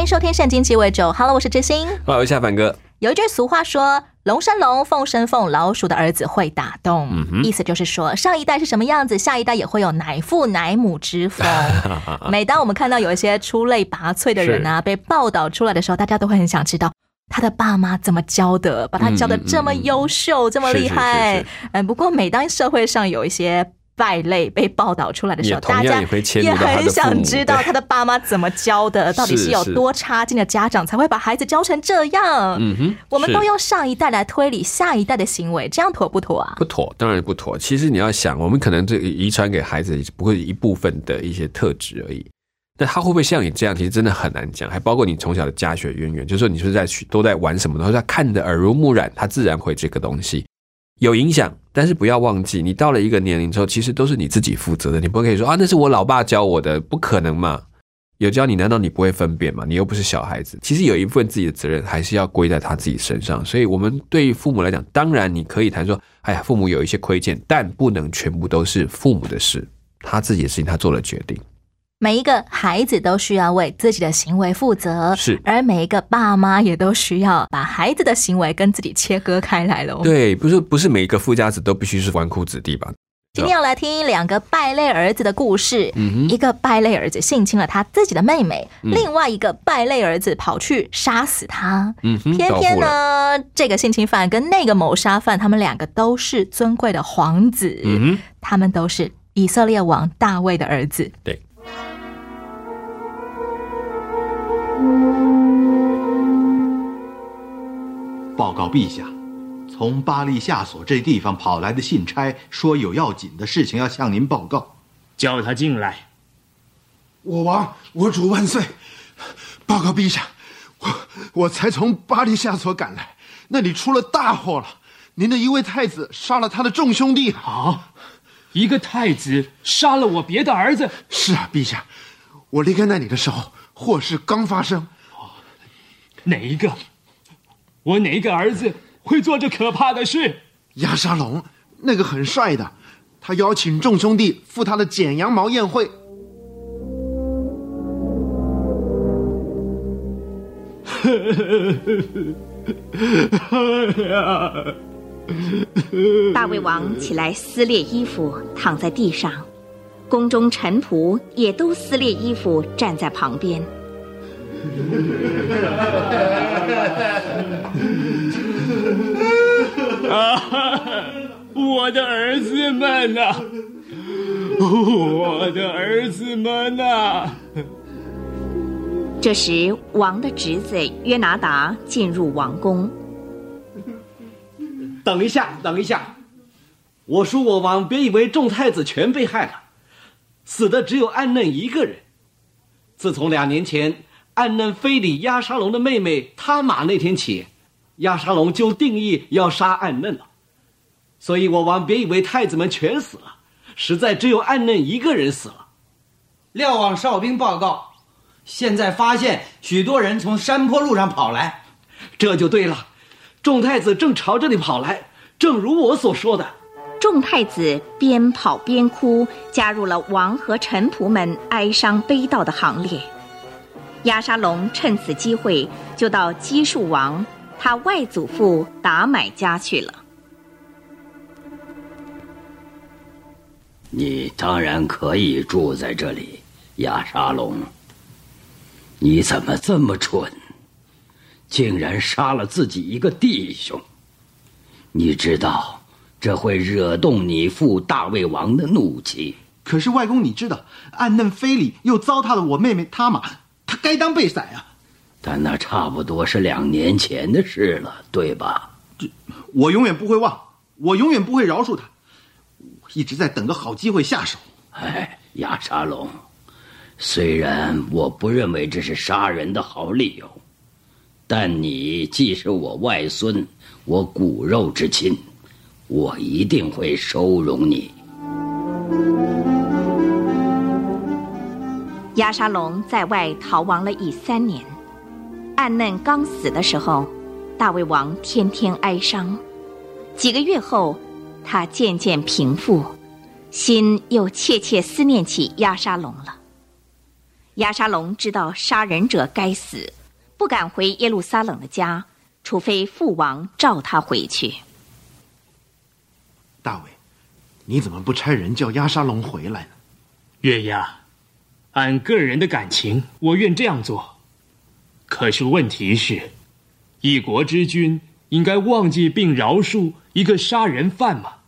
欢迎收听《圣经鸡尾酒》。Hello，我是知心。好，我是夏凡哥。有一句俗话说：“龙生龙，凤生凤，老鼠的儿子会打洞。嗯意思就是说，上一代是什么样子，下一代也会有乃父乃母之风。每当我们看到有一些出类拔萃的人啊被报道出来的时候，大家都会很想知道。他的爸妈怎么教的？把他教的这么优秀，这么厉害。嗯，不过每当社会上有一些败类被报道出来的时候，大家也很想知道他的爸妈怎么教的，到底是有多差劲的家长才会把孩子教成这样。嗯哼，我们都用上一代来推理下一代的行为，这样妥不妥啊？不妥，当然不妥。其实你要想，我们可能这遗传给孩子不过一部分的一些特质而已。那他会不会像你这样？其实真的很难讲，还包括你从小的家学渊源，就是说你是在去都在玩什么，然后他看的耳濡目染，他自然会这个东西有影响。但是不要忘记，你到了一个年龄之后，其实都是你自己负责的。你不可以说啊，那是我老爸教我的，不可能嘛。有教你，难道你不会分辨吗？你又不是小孩子。其实有一部分自己的责任还是要归在他自己身上。所以，我们对于父母来讲，当然你可以谈说，哎呀，父母有一些亏欠，但不能全部都是父母的事，他自己的事情他做了决定。每一个孩子都需要为自己的行为负责，是而每一个爸妈也都需要把孩子的行为跟自己切割开来喽。对，不是不是每一个富家子都必须是纨绔子弟吧？今天要来听两个败类儿子的故事。嗯一个败类儿子性侵了他自己的妹妹，另外一个败类儿子跑去杀死他。嗯，偏偏呢，这个性侵犯跟那个谋杀犯，他们两个都是尊贵的皇子，嗯，他们都是以色列王大卫的儿子。对，报告陛下，从巴利夏所这地方跑来的信差说有要紧的事情要向您报告。叫他进来。我王，我主万岁！报告陛下，我我才从巴黎夏所赶来，那里出了大祸了。您的一位太子杀了他的众兄弟。啊，一个太子杀了我别的儿子，是啊，陛下，我离开那里的时候，祸事刚发生。哪一个？我哪一个儿子会做这可怕的事？亚沙龙，那个很帅的，他邀请众兄弟赴他的剪羊毛宴会。大胃王起来撕裂衣服，躺在地上，宫中臣仆也都撕裂衣服，站在旁边。啊！我的儿子们呐、我的儿子们呐、这时，王的侄子约拿达进入王宫，等一下，等一下！我叔我王，别以为众太子全被害了，死的只有暗嫩一个人。自从两年前暗嫩非礼亚沙龙的妹妹他玛那天起，亚沙龙就定义要杀暗嫩了。所以我王别以为太子们全死了，实在只有暗嫩一个人死了。瞭望哨兵报告，现在发现许多人从山坡路上跑来，这就对了，众太子正朝这里跑来，正如我所说的。众太子边跑边哭，加入了王和臣仆们哀伤悲悼的行列。亚沙龙趁此机会就到基述王他外祖父达买家去了。你当然可以住在这里，亚沙龙。你怎么这么蠢，竟然杀了自己一个弟兄？你知道这会惹动你父大魏王的怒气。可是外公，你知道，暗嫩非礼又糟蹋了我妹妹他玛，她该当被宰啊！但那差不多是两年前的事了，对吧？这我永远不会忘，我永远不会饶恕他。我一直在等个好机会下手。哎，亚沙龙，虽然我不认为这是杀人的好理由，但你既是我外孙，我骨肉之亲，我一定会收容你。亚沙龙在外逃亡了已三年，暗嫩刚死的时候，大卫王天天哀伤。几个月后，他渐渐平复，心又切切思念起亚沙龙了。亚沙龙知道杀人者该死，不敢回耶路撒冷的家，除非父王召他回去。大卫，你怎么不差人叫亚沙龙回来呢？月牙，按个人的感情，我愿这样做。可是问题是，一国之君应该忘记并饶恕一个杀人犯吗？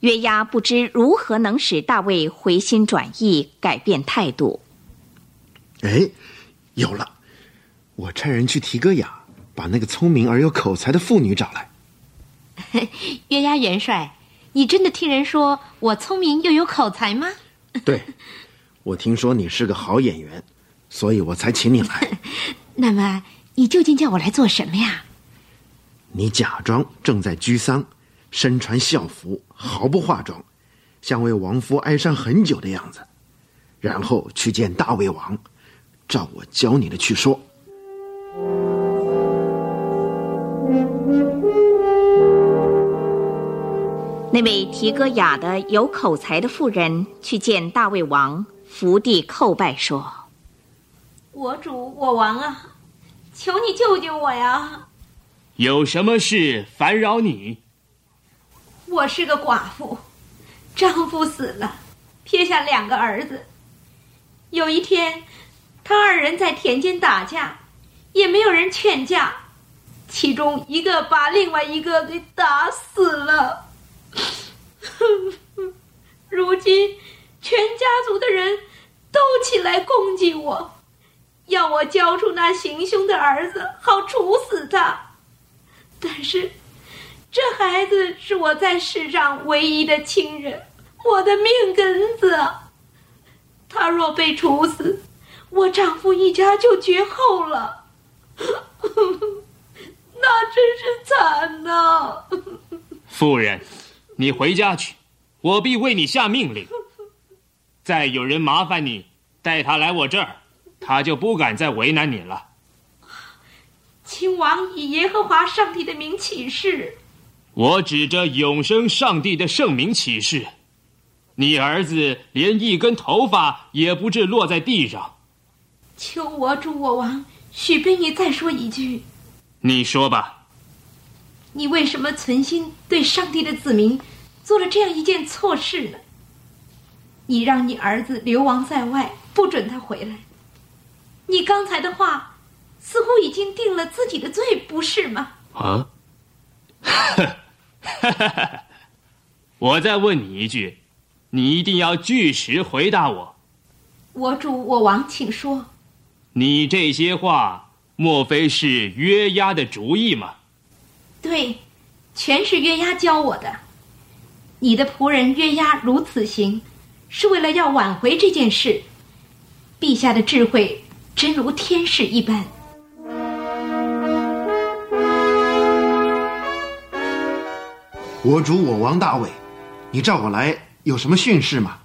月牙不知如何能使大卫回心转意、改变态度。哎，有了！我差人去提戈雅，把那个聪明而又口才的妇女找来。约押元帅，你真的听人说我聪明又有口才吗？对，我听说你是个好演员，所以我才请你来。那么，你究竟叫我来做什么呀？你假装正在居丧，身穿校服，毫不化妆，像为亡夫哀伤很久的样子，然后去见大胃王，照我教你的去说。那位提戈雅的有口才的妇人去见大卫王，伏地叩拜说：“我主我王啊，求你救救我呀！有什么事烦扰你？我是个寡妇，丈夫死了，撇下两个儿子。有一天，他二人在田间打架，也没有人劝架，其中一个把另外一个给打死了。” 如今，全家族的人都起来攻击我，要我交出那行凶的儿子，好处死他。但是，这孩子是我在世上唯一的亲人，我的命根子。他若被处死，我丈夫一家就绝后了。那真是惨呐！夫人。你回家去，我必为你下命令。再有人麻烦你带他来我这儿，他就不敢再为难你了。亲王以耶和华上帝的名起誓，我指着永生上帝的圣名起誓，你儿子连一根头发也不至落在地上。求我主我王许被你再说一句。你说吧。你为什么存心对上帝的子民做了这样一件错事呢？你让你儿子流亡在外，不准他回来。你刚才的话似乎已经定了自己的罪，不是吗？啊！我再问你一句，你一定要据实回答我。我主我王，请说。你这些话，莫非是约押的主意吗？对，全是约押教我的。你的仆人约押如此行，是为了要挽回这件事。陛下的智慧真如天使一般。我主我王大伟，你召我来有什么训示吗？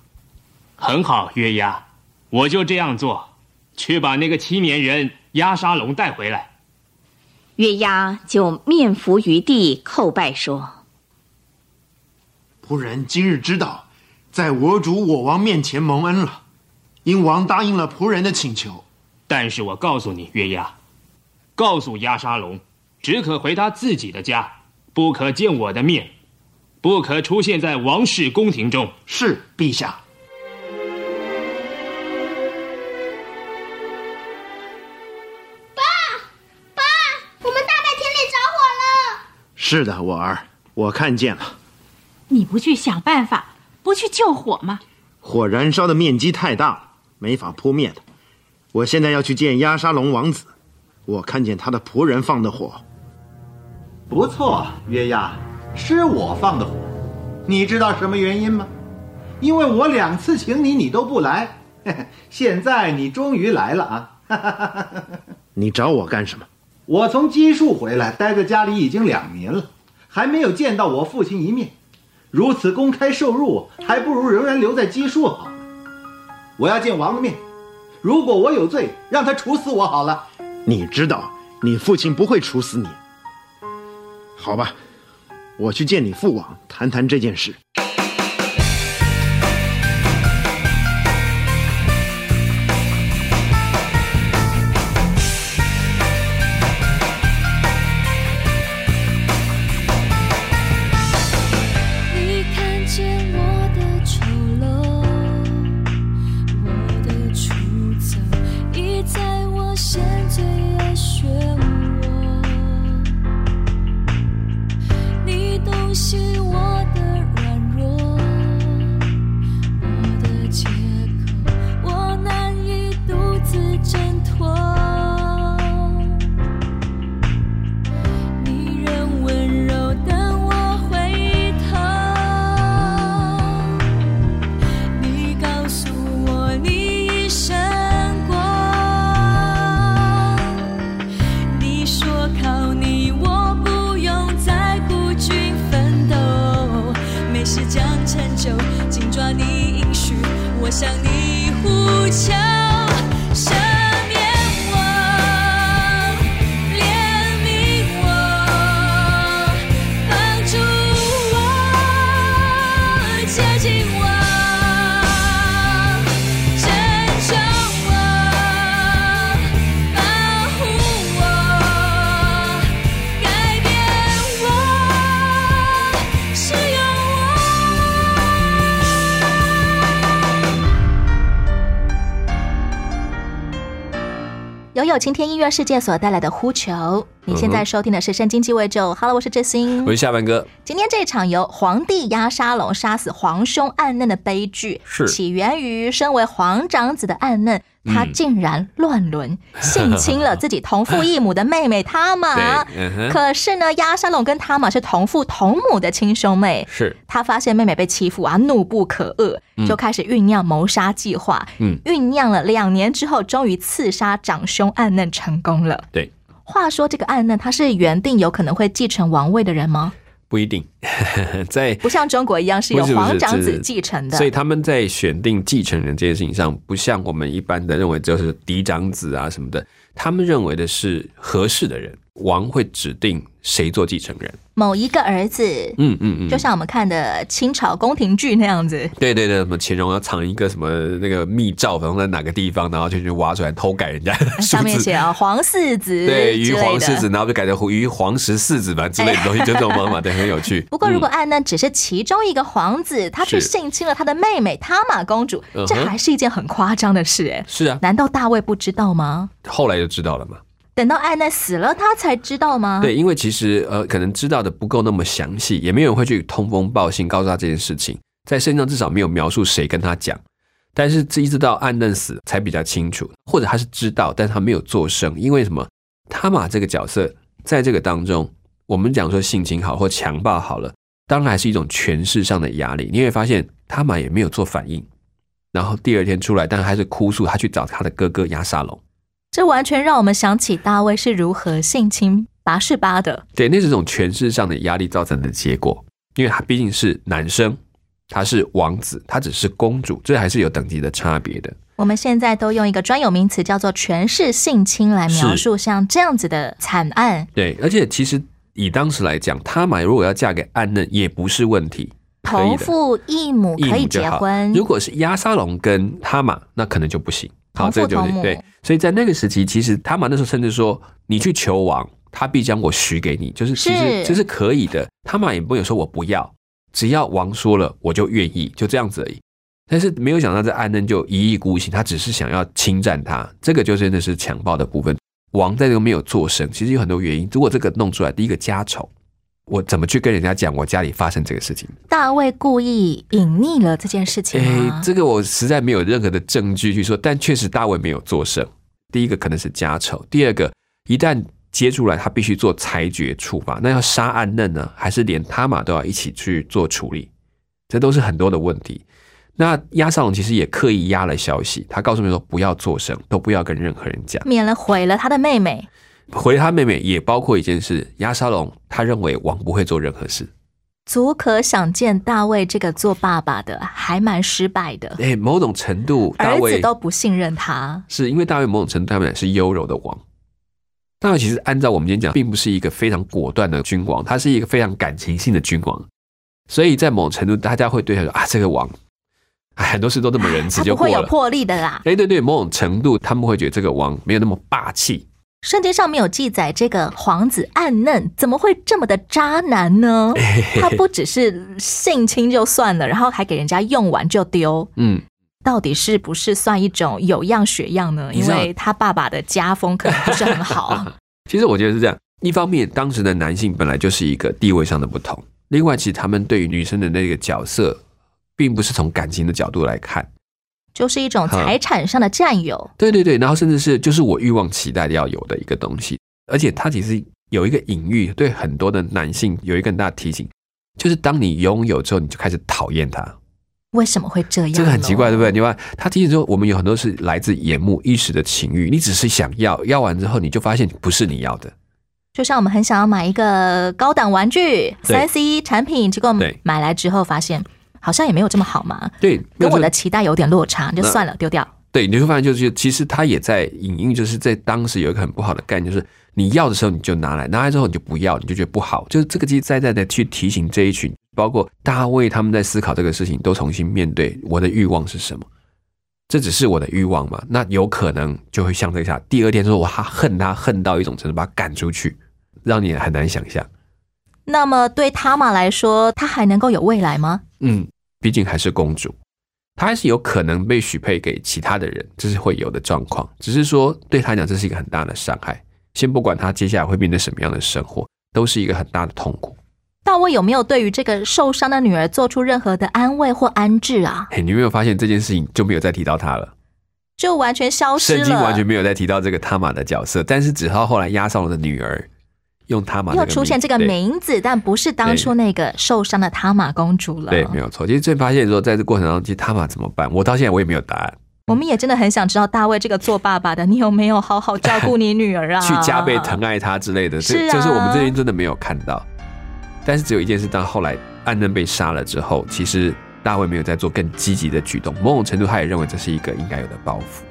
很好，约押，我就这样做，去把那个青年人押沙龙带回来。约押就面伏于地叩拜说：“仆人今日知道，在我主我王面前蒙恩了，因王答应了仆人的请求。但是我告诉你，约押，告诉押沙龙，只可回他自己的家，不可见我的面，不可出现在王室宫廷中。是陛下。”是的，我儿，我看见了。你不去想办法，不去救火吗？火燃烧的面积太大了，没法扑灭的。我现在要去见亚沙龙王子，我看见他的仆人放的火。不错，约亚，是我放的火。你知道什么原因吗？因为我两次请你，你都不来。现在你终于来了啊！你找我干什么？我从基数回来，待在家里已经两年了，还没有见到我父亲一面。如此公开受辱，还不如仍然留在基数好。我要见王的面，如果我有罪，让他处死我好了。你知道，你父亲不会处死你。好吧，我去见你父王，谈谈这件事。晴天音乐世界所带来的呼求。你现在收听的是《圣经鸡尾酒》，Hello，我是志新，我是下半哥。今天这场由皇帝压沙龙杀死皇兄暗嫩的悲剧，是起源于身为皇长子的暗嫩，他嗯竟然乱伦、性侵了自己同父异母的妹妹他玛。可是呢，亚沙龙跟他玛是同父同母的亲兄妹。是他发现妹妹被欺负啊，怒不可遏，嗯就开始酝酿谋杀计划。嗯酝酿了两年之后，终于刺杀长兄暗嫩成功了。对，话说这个暗嫩他是原定有可能会继承王位的人吗？不一定，在不像中国一样是由不是不是皇长子继承的，所以他们在选定继承人这件事情上，不像我们一般的认为就是嫡长子啊什么的，他们认为的是合适的人，王会指定谁做继承人。某一个儿子，嗯嗯嗯，就像我们看的清朝宫廷剧那样子。对对对，什么乾隆要藏一个什么那个密诏，放在哪个地方，然后就去挖出来偷改人家 上面字。写啊皇四子，对，于皇四子，。然后就改成于皇十四子吧之类的东西，就这种方法，对，很有趣。不过，如果按呢只是其中一个皇子，他去性侵了他的妹妹塔玛公主，这还是一件很夸张的事哎。是啊，难道大卫不知道吗？后来就知道了嘛。等到暗嫩死了，他才知道吗？对，因为其实呃，可能知道的不够那么详细，也没有人会去通风报信告诉他这件事情，在圣经上至少没有描述谁跟他讲。但是这一直到暗嫩死才比较清楚，或者他是知道，但他没有作声，因为什么？他玛这个角色在这个当中，我们讲说性情好或强暴好了，当然是一种权势上的压力。你会发现他玛也没有做反应，然后第二天出来，但还是哭诉他去找他的哥哥亚沙龙。这完全让我们想起大卫是如何性侵拔士巴的。对，那是种权势上的压力造成的结果，因为他毕竟是男生，他是王子，他只是公主，这还是有等级的差别的。我们现在都用一个专有名词叫做权势性侵来描述像这样子的惨案。对，而且其实以当时来讲，他玛如果要嫁给暗嫩也不是问题，同，父异母可以结婚，如果是亚沙龙跟他玛，那可能就不行。好，这个就对。所以在那个时期，其实他们那时候甚至说，你去求王，他必将我许给你，就是其实这是可以的。他们也不有说我不要，只要王说了，我就愿意，就这样子而已。但是没有想到，这暗嫩就一意孤行，他只是想要侵占他，这个就真的是强暴的部分。王在这个没有做声，其实有很多原因。如果这个弄出来，第一个家丑，我怎么去跟人家讲我家里发生这个事情？大卫故意隐匿了这件事情哎吗？，这个我实在没有任何的证据去说，但确实大卫没有做声。第一个可能是家丑，第二个一旦接出来，他必须做裁决处罚，那要杀暗嫩呢，还是连他玛都要一起去做处理？这都是很多的问题。那押沙龙其实也刻意压了消息，他告诉你说不要作声，都不要跟任何人讲。免了毁了他的妹妹。回他妹妹也包括一件事，亚沙龙他认为王不会做任何事。足可想见，大卫这个做爸爸的还蛮失败的，哎，某种程度，大儿子卫都不信任他。是因为大卫某种程度他们是优柔的王。大卫其实按照我们今天讲，并不是一个非常果断的君王，他是一个非常感情性的君王。所以在某种程度，大家会对他说啊，这个王，哎，很多事都这么仁慈就不会有。魄力的啦。哎，对对，某种程度他们会觉得这个王没有那么霸气。圣经上面有记载这个皇子暗嫩怎么会这么的渣男呢？他不只是性侵就算了，然后还给人家用完就丢，嗯，到底是不是算一种有样学样呢？因为他爸爸的家风可能不是很好。其实我觉得是这样，一方面当时的男性本来就是一个地位上的不同，另外其实他们对于女生的那个角色，并不是从感情的角度来看。就是一种财产上的占有。对对对，然后甚至是就是我欲望期待要有的一个东西，而且它其实有一个隐喻，对很多的男性有一个很大的提醒，就是当你拥有之后，你就开始讨厌它。为什么会这样？这个很奇怪，对不对？你看，他提醒说，我们有很多是来自眼目一时的情欲，你只是想要，要完之后，你就发现不是你要的。就像我们很想要买一个高档玩具、三 C 产品，结果买来之后发现好像也没有这么好嘛，对，跟我的期待有点落差，就算了，丢掉。对，你会发现就是，其实他也在隐喻，就是在当时有一个很不好的概念，就是你要的时候你就拿来，拿来之后你就不要，你就觉得不好，就是这个其实在在的去提醒这一群，包括大卫他们在思考这个事情，都重新面对我的欲望是什么。这只是我的欲望嘛？那有可能就会像这下，第二天说我他恨他恨到一种程度，把他赶出去，让你很难想象。那么对塔玛来说，她还能够有未来吗？嗯，毕竟还是公主，她还是有可能被许配给其他的人，这是会有的状况。只是说对她来讲，这是一个很大的伤害。先不管她接下来会面对什么样的生活，都是一个很大的痛苦。大卫有没有对于这个受伤的女儿做出任何的安慰或安置啊？嘿，你有没有发现这件事情就没有再提到她了？就完全消失了，圣经完全没有再提到这个塔玛的角色，但是直到后来押上了的女儿用塔玛又出现这个名字，但不是当初那个受伤的塔玛公主了。对，没有错。其实最发现说，在这过程当中，其实塔玛怎么办？我到现在我也没有答案。我们也真的很想知道大卫这个做爸爸的，你有没有好好照顾你女儿啊？去加倍疼爱她之类的，这是啊就是我们这边真的没有看到。但是只有一件事，当后来安嫩被杀了之后，其实大卫没有在做更积极的举动，某种程度他也认为这是一个应该有的报复。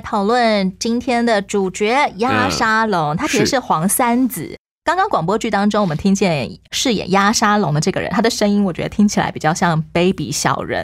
来讨论今天的主角押沙龙，他其实是黄三子。刚刚广播剧当中，我们听见饰演押沙龙的这个人，他的声音我觉得听起来比较像 baby 小人，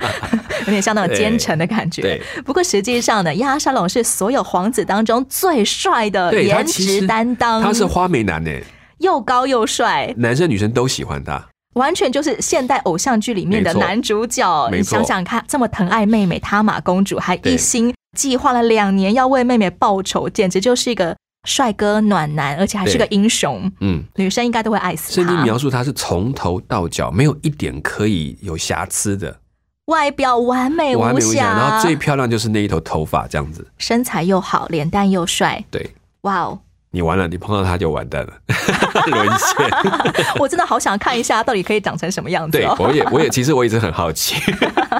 有点像那种奸臣的感觉。不过实际上呢，押沙龙是所有皇子当中最帅的颜值担当，他是花美男呢，又高又帅，男生女生都喜欢他。完全就是现代偶像剧里面的男主角。你想想看，这么疼爱妹妹塔玛公主，还一心计划了两年要为妹妹报仇，简直就是一个帅哥暖男，而且还是个对英雄。嗯，女生应该都会爱死圣经他。描述他是从头到脚没有一点可以有瑕疵的。外表完美无完美无瑕，然后，最漂亮就是那一头头发这样子。身材又好，脸蛋又帅，对哇哦！你完了，你碰到他就完蛋了，沦陷。我真的好想看一下，到底可以长成什么样子对哦。，我也我也其实我一直很好奇。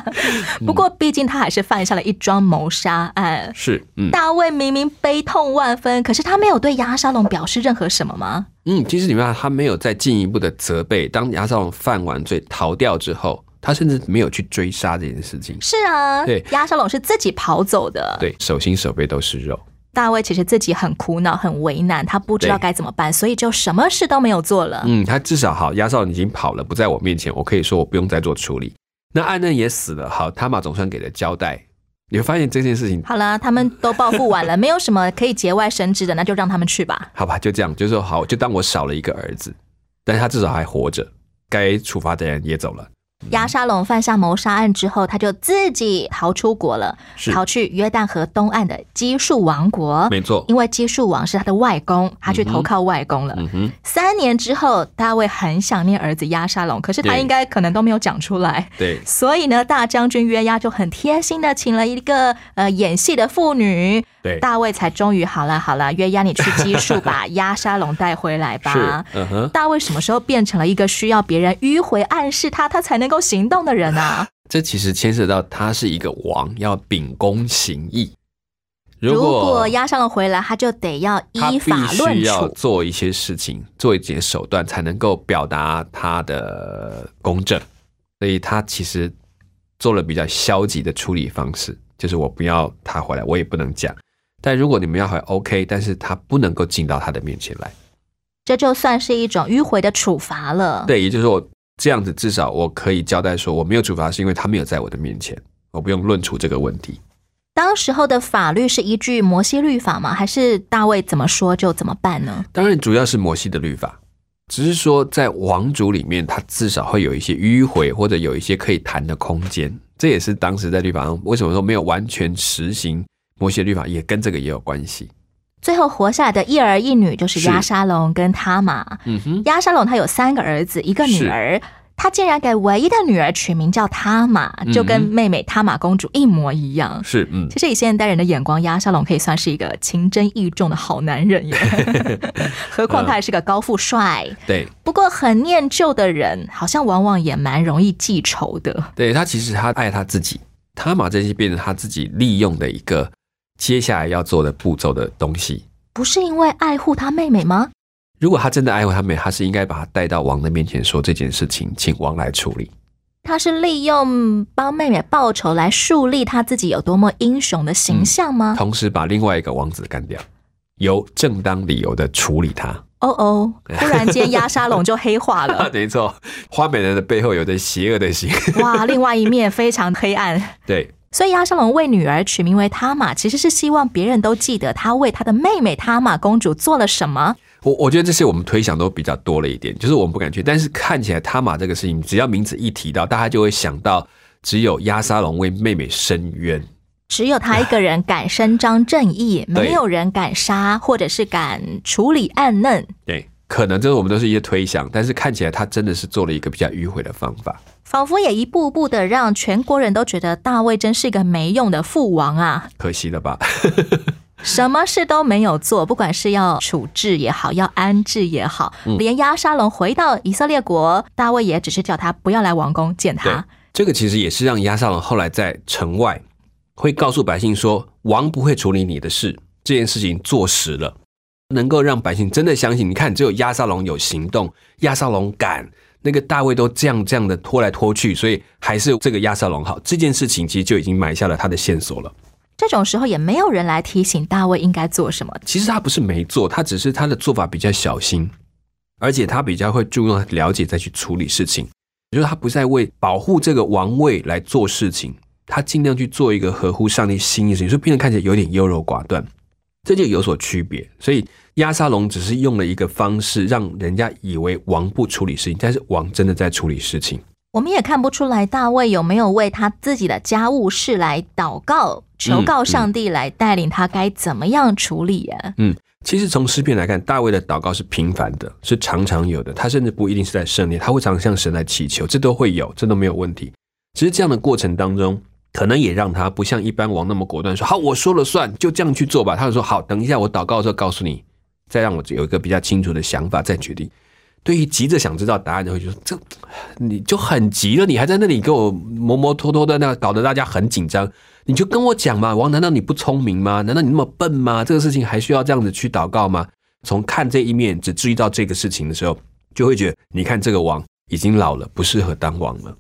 不过，毕竟他还是犯下了一桩谋杀案。是，嗯大卫明明悲痛万分，可是他没有对亚沙龙表示任何什么吗？嗯，其实你看他没有再进一步的责备，当亚沙龙犯完罪逃掉之后，他甚至没有去追杀这件事情。是啊，对亚沙龙是自己跑走的。对，手心手背都是肉。大卫其实自己很苦恼、很为难，他不知道该怎么办，所以就什么事都没有做了。嗯，他至少好，亚沙龙已经跑了，不在我面前，我可以说我不用再做处理。那暗嫩也死了，好，他玛总算给了交代。你会发现这件事情，好了，他们都报复完了，没有什么可以节外生枝的，那就让他们去吧。好吧，就这样，就说好，就当我少了一个儿子，但是他至少还活着，该处罚的人也走了。亚沙龙犯下谋杀案之后，他就自己逃出国了，逃去约旦河东岸的基述王国。没错因为基述王是他的外公，他去投靠外公了。嗯哼，三年之后，大卫很想念儿子亚沙龙，可是他应该可能都没有讲出来。对，所以呢，大将军约押就很贴心的请了一个呃演戏的妇女，对大卫才终于好了好了，约押你去基述 把亚沙龙带回来吧是。，嗯哼。大卫什么时候变成了一个需要别人迂回暗示他，他才能够行动的人啊？这其实牵涉到他是一个王，要秉公行义。如果押上了回来，他就得要依法论须要处。做一些事情，做一些手段，才能够表达他的公正。所以他其实做了比较消极的处理方式，就是我不要他回来，我也不能讲。但如果你们要回来，OK，但是他不能够进到他的面前来。这就算是一种迂回的处罚了。对，也就是说，这样子至少我可以交代说，我没有处罚是因为他没有在我的面前，我不用论处这个问题。当时候的法律是依据摩西律法吗？还是大卫怎么说就怎么办呢？当然，主要是摩西的律法，只是说在王族里面，他至少会有一些迂回或者有一些可以谈的空间。这也是当时在律法上为什么说没有完全实行摩西律法，也跟这个也有关系。最后活下来的一儿一女就是是亚沙龙跟他玛。嗯哼，亚沙龙他有三个儿子，一个女儿，他竟然给唯一的女儿取名叫塔玛，嗯就跟妹妹塔玛公主一模一样。是嗯，其实以现代人的眼光，亚沙龙可以算是一个情真意重的好男人耶，何况他还是个高富帅。对不过很念旧的人，好像往往也蛮容易记仇的。对，他其实他爱他自己，塔玛这些变成他自己利用的一个接下来要做的步骤的东西。不是因为爱护他妹妹吗？如果他真的爱护他妹，他是应该把他带到王的面前说这件事情，请王来处理。他是利用帮妹妹报仇来树立他自己有多么英雄的形象吗？同时把另外一个王子干掉，由正当理由的处理他。哦哦，忽然间压沙龙就黑化了，没错，花美人的背后有着邪恶的心。哇，另外一面非常黑暗。对，所以亚沙龙为女儿取名为塔玛，其实是希望别人都记得他为他的妹妹塔玛公主做了什么。我我觉得这些我们推想都比较多了一点，就是我们不敢去，但是看起来塔玛这个事情，只要名字一提到，大家就会想到只有亚沙龙为妹妹伸冤。只有他一个人敢伸张正义，没有人敢杀，或者是敢处理暗嫩。对，可能这是我们都是一些推想，但是看起来他真的是做了一个比较迂回的方法。仿佛也一步步的让全国人都觉得大卫真是一个没用的父王啊！可惜了吧？什么事都没有做，不管是要处置也好，要安置也好，嗯连押沙龙回到以色列国，大卫也只是叫他不要来王宫见他。这个其实也是让押沙龙后来在城外会告诉百姓说，王不会处理你的事，这件事情坐实了，能够让百姓真的相信。你看，只有亚沙龙有行动，亚沙龙敢，那个大卫都这样这样的拖来拖去，所以还是这个亚沙龙好。这件事情其实就已经埋下了他的线索了。这种时候也没有人来提醒大卫应该做什么。其实他不是没做，他只是他的做法比较小心，而且他比较会注重了解再去处理事情，就是他不再为保护这个王位来做事情，他尽量去做一个合乎上帝心意的事情，所以变得看起来有点优柔寡断，这就有所区别。所以压沙龙只是用了一个方式，让人家以为王不处理事情，但是王真的在处理事情。我们也看不出来大卫有没有为他自己的家务事来祷告、求告上帝来带领他该怎么样处理啊？嗯，其实从诗篇来看，大卫的祷告是频繁的，是常常有的。他甚至不一定是在圣殿，他会常常向神来祈求，这都会有，这都没有问题。其实这样的过程当中，可能也让他不像一般王那么果断说好，我说了算，就这样去做吧。他就说好，等一下我祷告的时候告诉你，再让我有一个比较清楚的想法再决定。对于急着想知道答案的，会就说这你就很急了，你还在那里给我磨磨拖拖的，那搞得大家很紧张。你就跟我讲嘛，王，难道你不聪明吗？难道你那么笨吗？这个事情还需要这样子去祷告吗？从看这一面只注意到这个事情的时候，就会觉得，你看这个王已经老了，不适合当王了。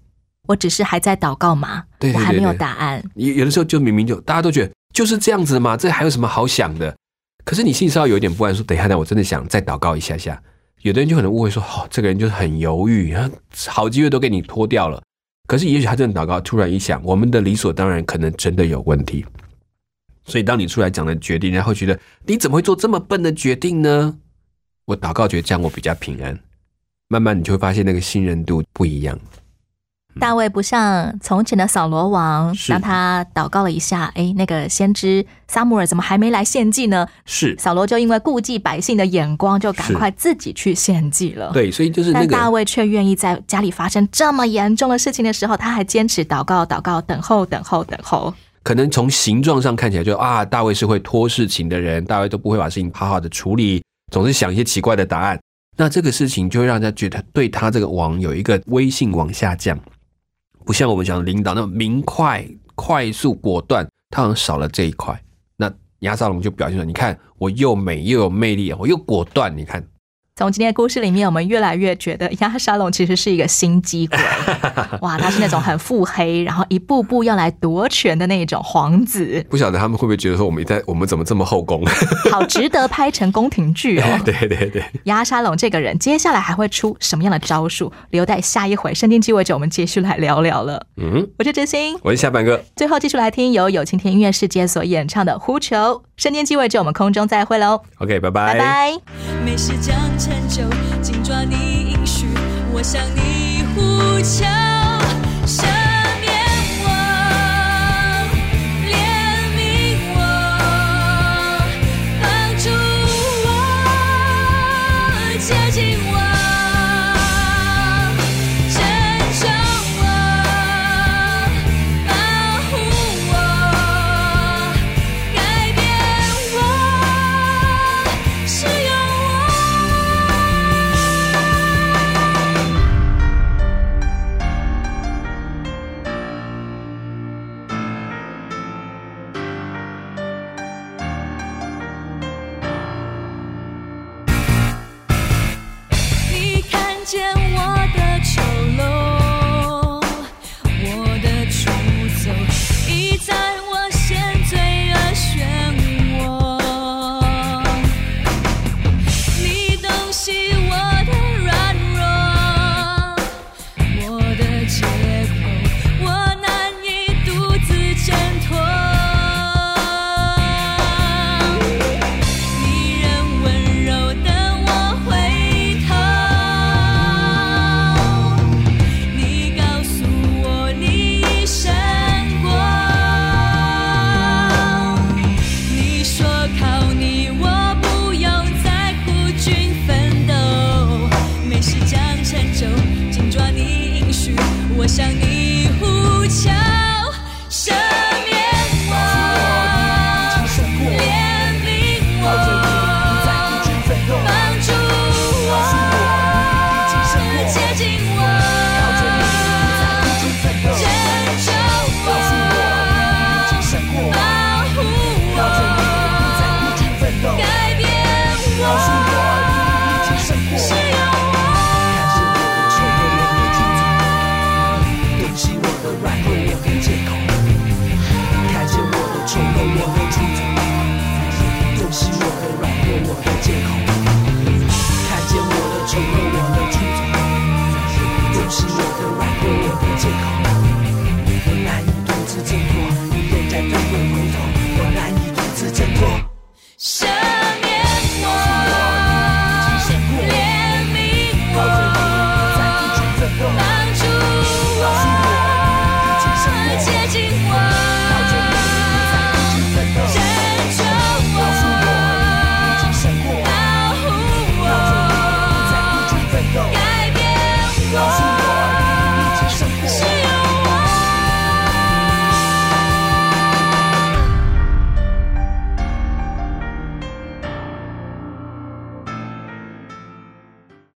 我只是还在祷告嘛，对对对我还没有答案。有有的时候就明明就大家都觉得就是这样子嘛，这还有什么好想的？可是你心里稍微有一点不安，说等一下，呢我真的想再祷告一下下。有的人就可能误会说，哦，这个人就是很犹豫，他好机会都给你拖掉了。可是也许他真的祷告，突然一想，我们的理所当然可能真的有问题。所以当你出来讲的决定，然后觉得你怎么会做这么笨的决定呢？我祷告觉得这样我比较平安。慢慢你就会发现那个信任度不一样。大卫不像从前的扫罗王，让他祷告了一下，哎，那个先知撒母耳怎么还没来献祭呢？是扫罗就因为顾忌百姓的眼光，就赶快自己去献祭了。对，所以就是那但大卫却愿意在家里发生这么严重的事情的时候，他还坚持祷告、祷告、等候、等候、等候。可能从形状上看起来就啊，大卫是会拖事情的人，大卫都不会把事情好好的处理，总是想一些奇怪的答案。那这个事情就会让人家觉得对他这个王有一个威信往下降，不像我们讲的领导那么明快、快速、果断，他好像少了这一块。那亚撒龙就表现出，你看我又美又有魅力，我又果断，你看从今天的故事里面，我们越来越觉得亚沙龙其实是一个心机鬼，哇，他是那种很腹黑，然后一步步要来夺权的那种皇子，不晓得他们会不会觉得说我们在我们怎么这么后宫？好值得拍成宫廷剧哦。对 对对，亚沙龙这个人，接下来还会出什么样的招数？留待下一回《圣经鸡尾酒》我们继续来聊聊了。嗯，我是真心，我是下半个。最后继续来听由有晴天音乐世界所演唱的《呼求》。《圣经鸡尾酒》我们空中再会喽，OK，拜拜拜。美成就，紧抓你应许，我向你呼求。